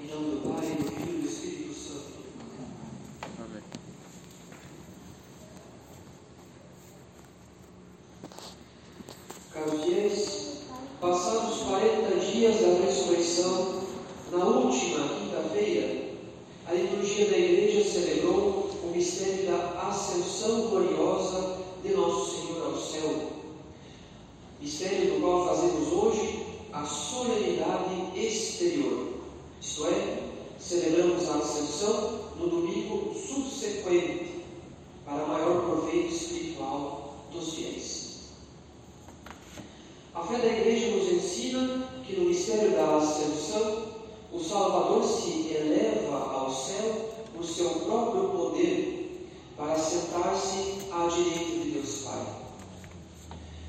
Em nome do Pai, do Filho e do Espírito Santo. Amém. Caros fiéis, passados 40 dias da ressurreição, na última quinta-feira, a liturgia da Igreja celebrou o mistério da ascensão gloriosa de Nosso Senhor ao céu. Mistério do qual fazemos hoje a solenidade exterior, isto é, celebramos a ascensão no domingo subsequente, para maior proveito espiritual dos fiéis. A fé da Igreja nos ensina que no mistério da ascensão, o Salvador se eleva ao céu por seu próprio poder para sentar-se à direita de Deus Pai.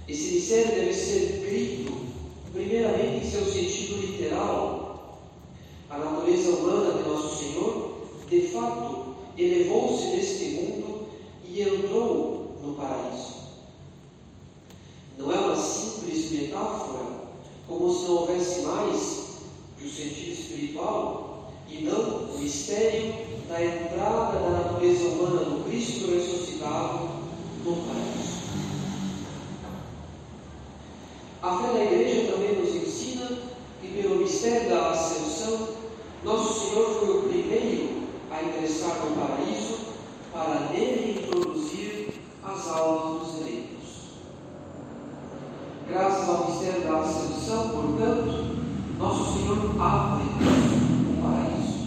Esse mistério deve ser crido, primeiramente em seu sentido literal. A natureza humana de Nosso Senhor, de fato, elevou-se deste mundo e entrou no paraíso. Não é uma simples metáfora, como se não houvesse mais que o sentido espiritual e não o mistério da entrada da natureza humana do Cristo ressuscitado no paraíso. A fé da Igreja também nos ensina que, pelo mistério da ascensão, Nosso Senhor foi o primeiro a ingressar no paraíso para nele introduzir as almas dos eleitos. Graças ao mistério da ascensão, portanto, Nosso Senhor abre o paraíso.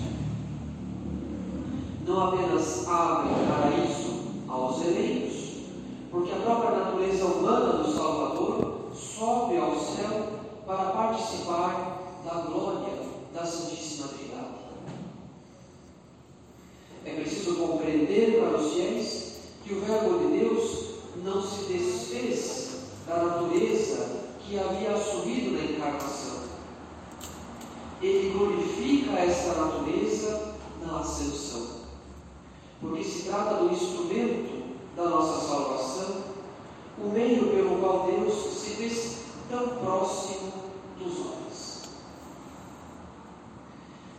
Não apenas abre paraíso aos eleitos, porque a própria natureza humana do Salvador sobe ao céu para participar da glória da Santíssima Trindade. É preciso compreender para os fiéis que o Verbo de Deus não se desfez da natureza que havia assumido na encarnação. Ele glorifica essa natureza na ascensão, porque se trata do instrumento da nossa salvação, o meio pelo qual Deus se fez tão próximo dos homens.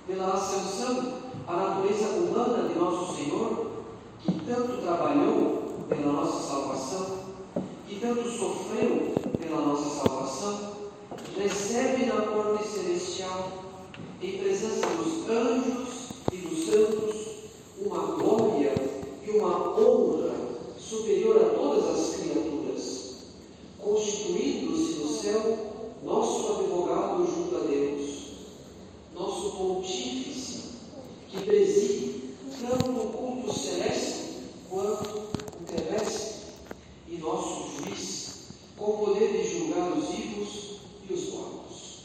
Pela ascensão, a natureza humana de nosso Senhor, que tanto trabalhou pela nossa salvação, que tanto sofreu pela nossa salvação, recebe na corte celestial, em presença dos anjos e dos santos, uma glória e uma honra superior a todas as criaturas, constituindo-se no céu nosso advogado junto a Deus, nosso pontífice, que preside tanto o culto celeste quanto o terrestre, e nosso juiz, com o poder de julgar os vivos e os mortos.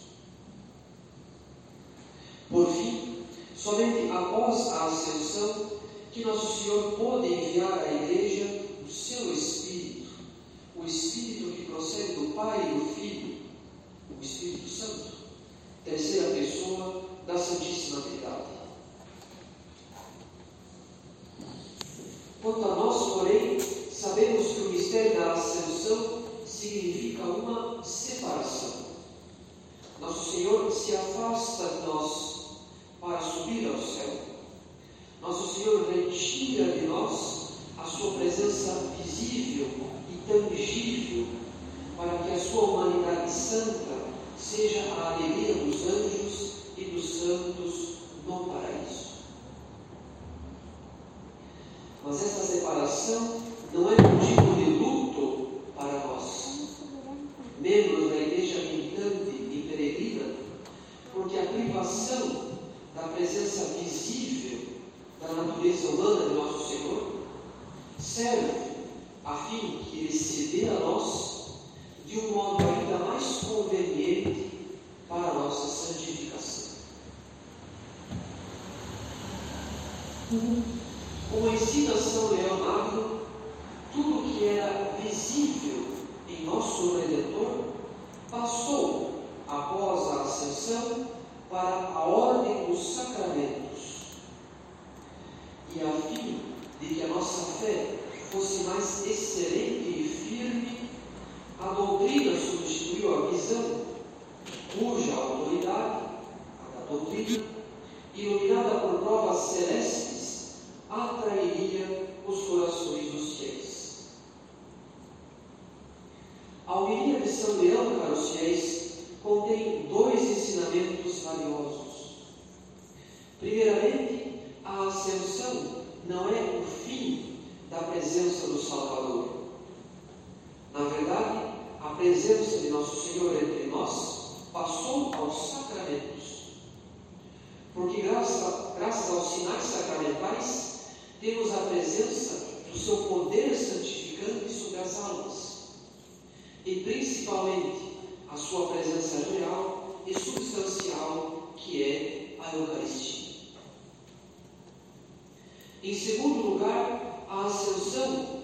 Por fim, somente após a ascensão, que Nosso Senhor pôde enviar à Igreja o seu Espírito, o Espírito que procede do Pai e do Filho, o Espírito Santo, terceira pessoa da Santíssima Trindade. Quanto a nós, porém, sabemos que o mistério da ascensão significa uma separação. Nosso Senhor se afasta de nós para subir ao céu. Nosso Senhor retira de nós a sua presença visível e tangível, para que a sua humanidade santa seja a alegria dos anjos e dos santos no paraíso. Mas essa separação não é motivo de luto para nós, membros da igreja militante e peregrina, porque a privação da presença visível da natureza humana de nosso Senhor serve a fim que Ele se dê a nós de um modo ainda mais conveniente para a nossa santificação. Como ensina São Leão Magno, tudo que era visível em nosso Redentor passou, após a ascensão, para a ordem dos sacramentos. E a fim de que a nossa fé fosse mais excelente e firme, a doutrina substituiu a visão, cuja autoridade, a da doutrina, iluminada por provas celestes, atrairia os corações dos fiéis. A homilia de São Leão para os fiéis contém dois ensinamentos valiosos. Primeiramente, a ascensão não é o fim da presença do Salvador. Na verdade, a presença de Nosso Senhor entre nós passou aos sacramentos. Porque, graças, graças aos sinais sacramentais, temos a presença do seu poder santificante sobre as almas. E, principalmente, a sua presença real e substancial, que é a Eucaristia. Em segundo lugar, a ascensão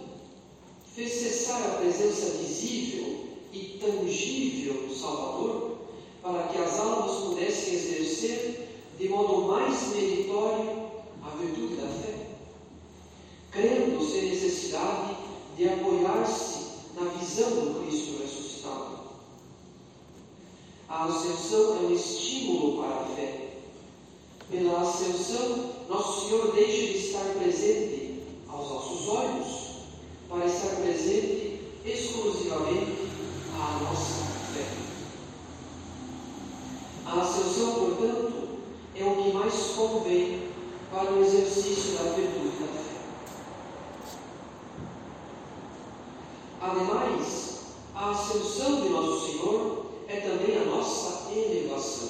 fez cessar a presença visível e tangível do Salvador para que as almas pudessem exercer de modo mais meritório a virtude da fé, crendo sem necessidade de apoiar-se na visão do Cristo ressuscitado. A ascensão é um estímulo para a fé. Pela ascensão, nosso Senhor deixa de estar presente aos nossos olhos para estar presente exclusivamente à nossa fé. A ascensão, portanto, é o que mais convém para o exercício da virtude da fé. Ademais, a ascensão de nosso Senhor é também a nossa elevação.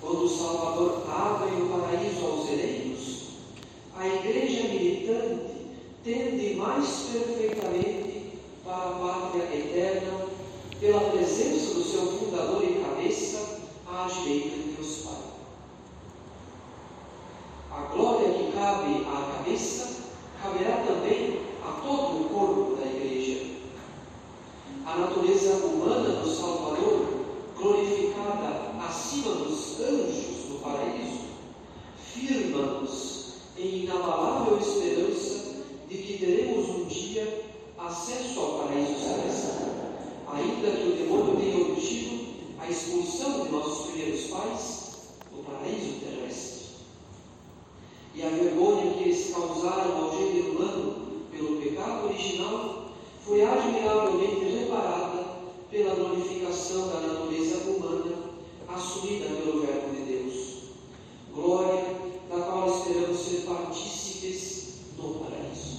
Quando o Salvador abre o paraíso aos eleitos, a igreja militante tende mais perfeitamente para a pátria eterna, pela presença do seu fundador e cabeça à direita de Deus Pai. A glória que cabe à cabeça caberá também a todo o corpo da igreja. A natureza humana do Salvador, glorificada acima dos anjos no paraíso, firma-nos em inabalável esperança de que teremos um dia acesso ao paraíso celeste, ainda que o demônio tenha obtido a expulsão de nossos primeiros pais do paraíso terrestre. E a vergonha que eles causaram ao gênero humano pelo pecado original foi admiravelmente reparada pela glorificação da natureza humana assumida pelo Verbo de Deus. Glória da qual esperamos ser partícipes no paraíso.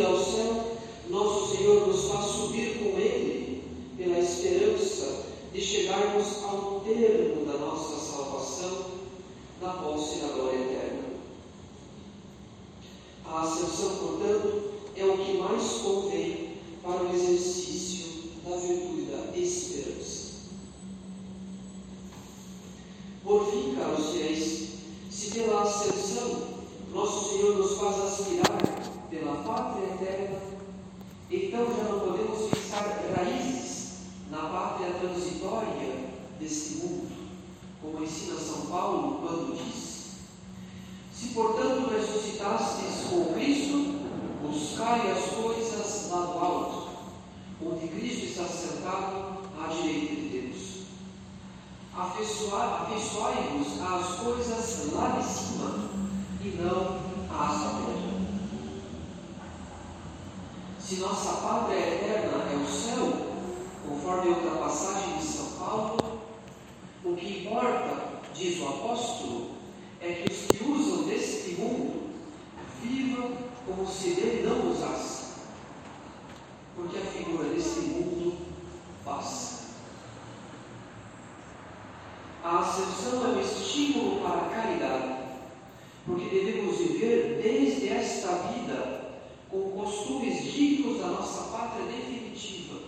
Ao subir ao céu, nosso Senhor nos faz subir com Ele, pela esperança de chegarmos ao termo da nossa salvação, na posse da glória eterna. A ascensão, portanto, é o que mais convém para o exercício da virtude da esperança. Por fim, caros fiéis, se pela ascensão nosso Senhor nos faz aspirar pela pátria eterna, então já não podemos fixar raízes na pátria transitória deste mundo, como ensina São Paulo quando diz: Se portanto ressuscitastes com Cristo, buscai as coisas lá do alto, onde Cristo está sentado à direita de Deus. Afeiçoai-vos às coisas lá de cima e não às da terra. Se nossa pátria eterna é o céu, conforme outra passagem de São Paulo, o que importa, diz o apóstolo, é que os que usam deste mundo vivam como se dele não usasse, porque a figura deste mundo passa. A ascensão é um estímulo para a caridade, porque devemos viver desde esta vida com costumes dignos da nossa pátria definitiva,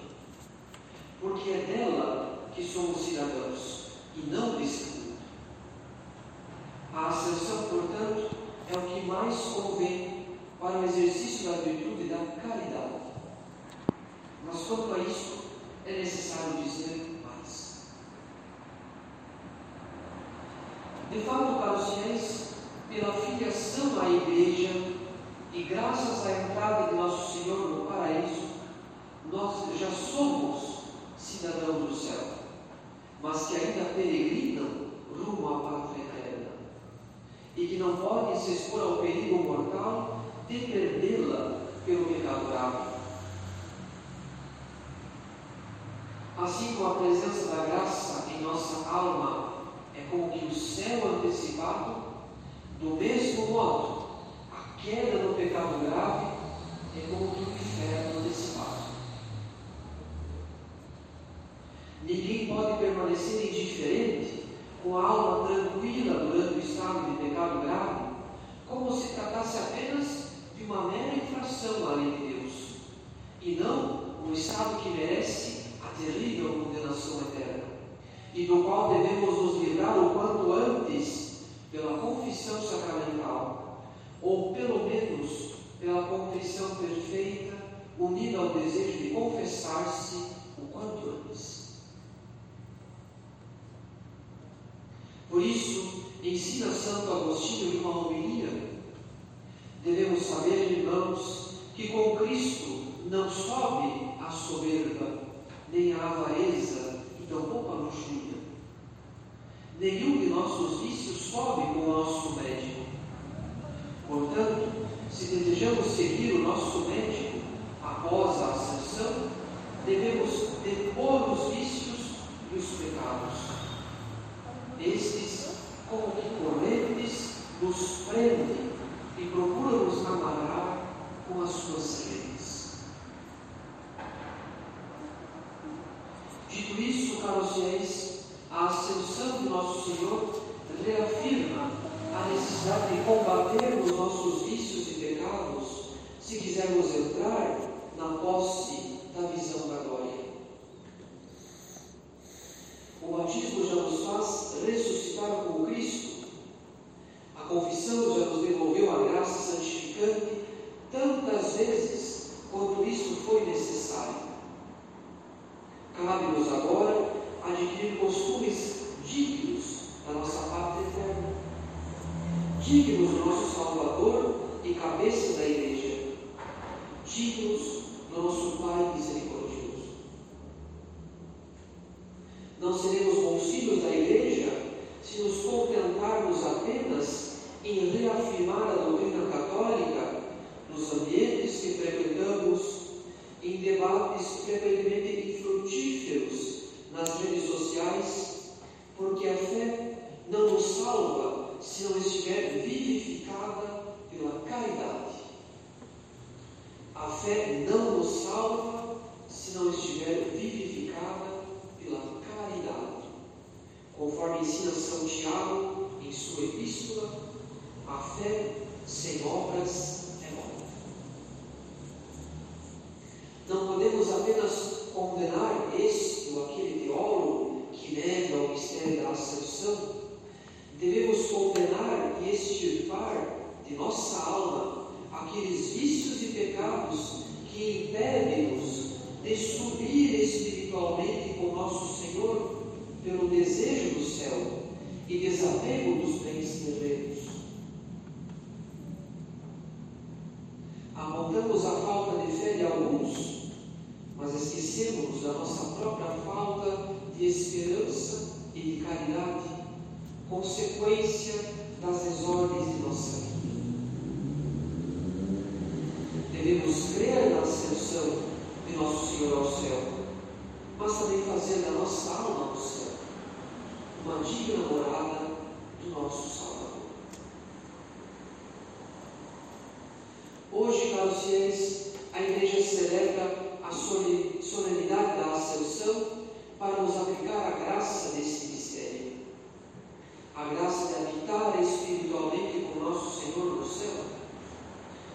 porque é dela que somos cidadãos e não deste mundo. A ascensão, portanto, é o que mais convém para o exercício da virtude da caridade. Mas quanto a isso, é necessário dizer mais. De fato, caros fiéis, pela filiação à Igreja e graças à entrada de Nosso Senhor no paraíso, nós já somos cidadãos do céu. mas que ainda peregrinam rumo à pátria e que não podem se expor ao perigo mortal de perdê-la pelo pecado grave. Assim como a presença da graça em nossa alma é como que o céu antecipado, do mesmo modo, a queda no pecado grave é como que o inferno antecipado. Ninguém pode permanecer indiferente com a alma tranquila durante o estado de pecado grave, como se tratasse apenas de uma mera infração à lei de Deus, e não um estado que merece a terrível condenação eterna, e do qual devemos nos livrar o quanto antes pela confissão sacramental, ou pelo menos pela confissão perfeita, unida ao desejo de confessar-se o quanto antes. Por isso, ensina Santo Agostinho em uma homilia. Devemos saber, irmãos, que com Cristo não sobe a soberba, nem a avareza e tampouco a luxúria. Nenhum de nossos vícios sobe com o nosso médico. Portanto, se desejamos seguir o nosso médico após a ascensão, devemos depor os vícios e os pecados estes, como que correntes, nos prendem e procuram nos amarrar com as suas redes. Dito isso, caros fiéis, a ascensão de nosso Senhor reafirma a necessidade de combater os nossos vícios e pecados se quisermos entrar na posse da visão da glória. O batismo já nos faz ressuscitar com Cristo. A confissão já nos devolveu a graça santificante tantas vezes quanto isso foi necessário. Cabe-nos agora adquirir costumes dignos da nossa pátria eterna, dignos do nosso Salvador e cabeça da Igreja, dignos do nosso Pai misericordioso. Não seremos bons filhos da igreja se nos contentarmos apenas em reafirmar a doutrina católica nos ambientes que frequentamos, em debates frequentemente infrutíferos nas redes sociais, porque a fé não nos salva se não estiver vivificada pela caridade. A fé não nos salva se não estiver vivificada pela caridade, conforme ensina São Tiago em sua epístola, a fé sem obras é morta. Não podemos apenas condenar este ou aquele teólogo que nega o mistério da ascensão, devemos condenar e extirpar de nossa alma aqueles vícios e pecados que impedem-nos de subir espiritualmente com nosso Senhor pelo desejo do céu e desapego dos bens terrenos. Apontamos a falta de fé de alguns, mas esquecemos da nossa própria falta de esperança e de caridade, consequência das desordens de nossa vida. Devemos crer na ascensão de nosso Senhor ao céu, mas também fazer da nossa alma ao céu uma digna morada do nosso Salvador. Hoje, caros fiéis, a Igreja celebra a solenidade da Ascensão para nos aplicar a graça desse mistério. A graça de habitar espiritualmente com nosso Senhor no céu,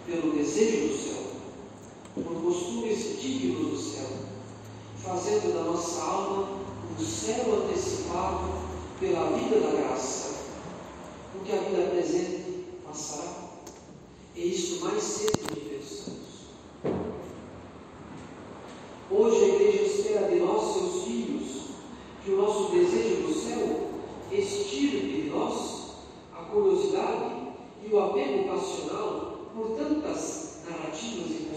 pelo desejo do céu por costumes dignos do céu, fazendo da nossa alma um céu antecipado pela vida da graça, porque a vida presente passará, e isso mais cedo que pensamos. Hoje a igreja espera de nós, seus filhos, que o nosso desejo do céu extirpe de nós a curiosidade e o apego passional por tantas narrativas de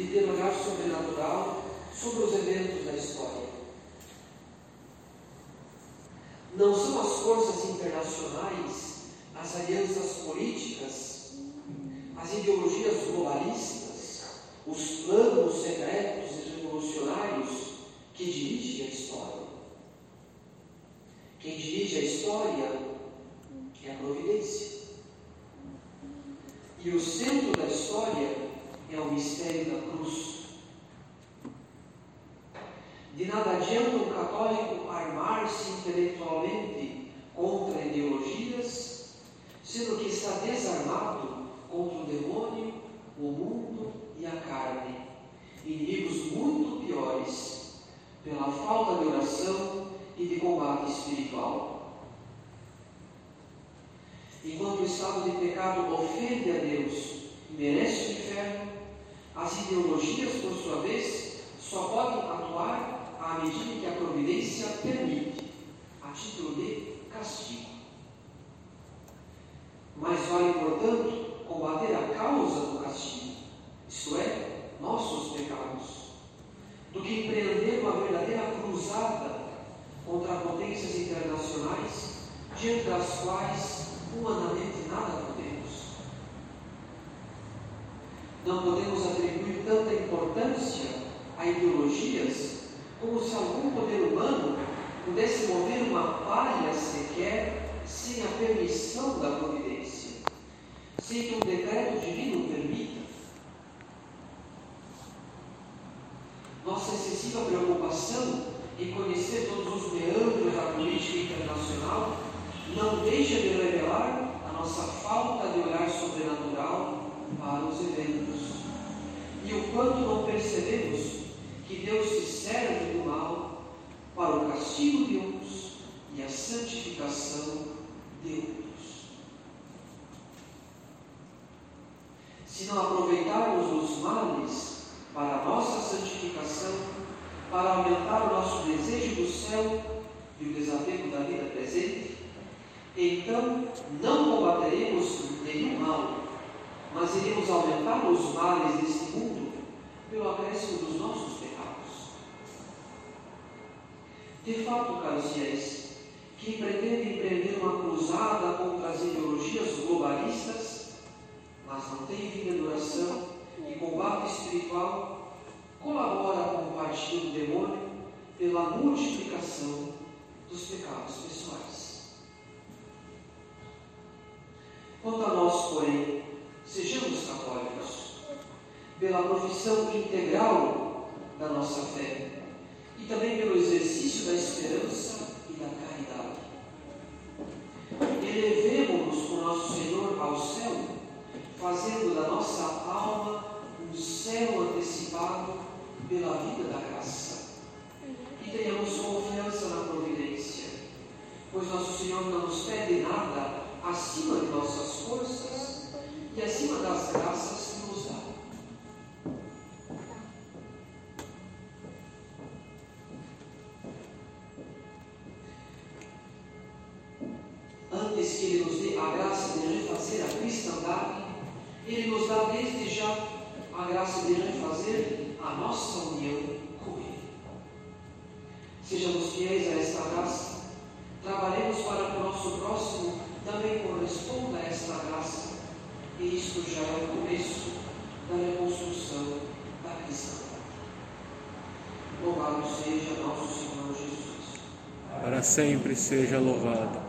de ter olhar sobrenatural sobre os eventos da história. Não são as forças internacionais, as alianças políticas, as ideologias globalistas, os planos secretos e revolucionários que dirigem a história. Quem dirige a história é a providência. E o centro da história é o mistério da cruz. De nada adianta um católico armar-se intelectualmente contra ideologias, sendo que está desarmado contra o demônio, o mundo e a carne, inimigos muito piores, pela falta de oração e de combate espiritual. Enquanto o estado de pecado ofende a Deus e merece o inferno, as ideologias, por sua vez, só podem atuar à medida que a providência permite, a título de castigo. Mais vale, portanto, combater a causa do castigo, isto é, nossos pecados, do que empreender uma verdadeira cruzada contra potências internacionais, diante das quais humanamente nada podemos. Não podemos atribuir tanta importância a ideologias como se algum poder humano pudesse mover uma palha sequer sem a permissão da providência, sem que um decreto divino permita. Nossa excessiva preocupação em conhecer todos os meandros da política internacional não deixa de revelar a nossa falta de olhar sobrenatural para os eventos. E o quanto não percebemos que Deus se serve do mal para o castigo de uns e a santificação de outros. Se não aproveitarmos os males para a nossa santificação, para aumentar o nosso desejo do céu e o desapego da vida presente, então não combateremos nenhum mal, mas iremos aumentar os males deste mundo pelo acréscimo dos nossos pecados. De fato, caros fiéis, quem pretende empreender uma cruzada contra as ideologias globalistas, mas não tem vida de oração e combate espiritual, colabora com o partido do demônio pela multiplicação dos pecados pessoais. Quanto a nós, porém, sejamos católicos, pela profissão integral da nossa fé e também pelo exercício da esperança e da caridade. Elevemos-nos com nosso Senhor ao céu, fazendo da nossa alma um céu antecipado pela vida da graça. E tenhamos confiança na providência, pois nosso Senhor não nos pede nada acima de nossas forças e acima das graças que nos dá. Antes que Ele nos dê a graça de refazer a cristandade, Ele nos dá desde já a graça de refazer a nossa união com Ele. Sejamos fiéis a esta graça, trabalhemos para que o nosso próximo também corresponda a esta graça. E isto já é o começo da reconstrução da cristã. Louvado seja nosso Senhor Jesus. Para sempre seja louvado.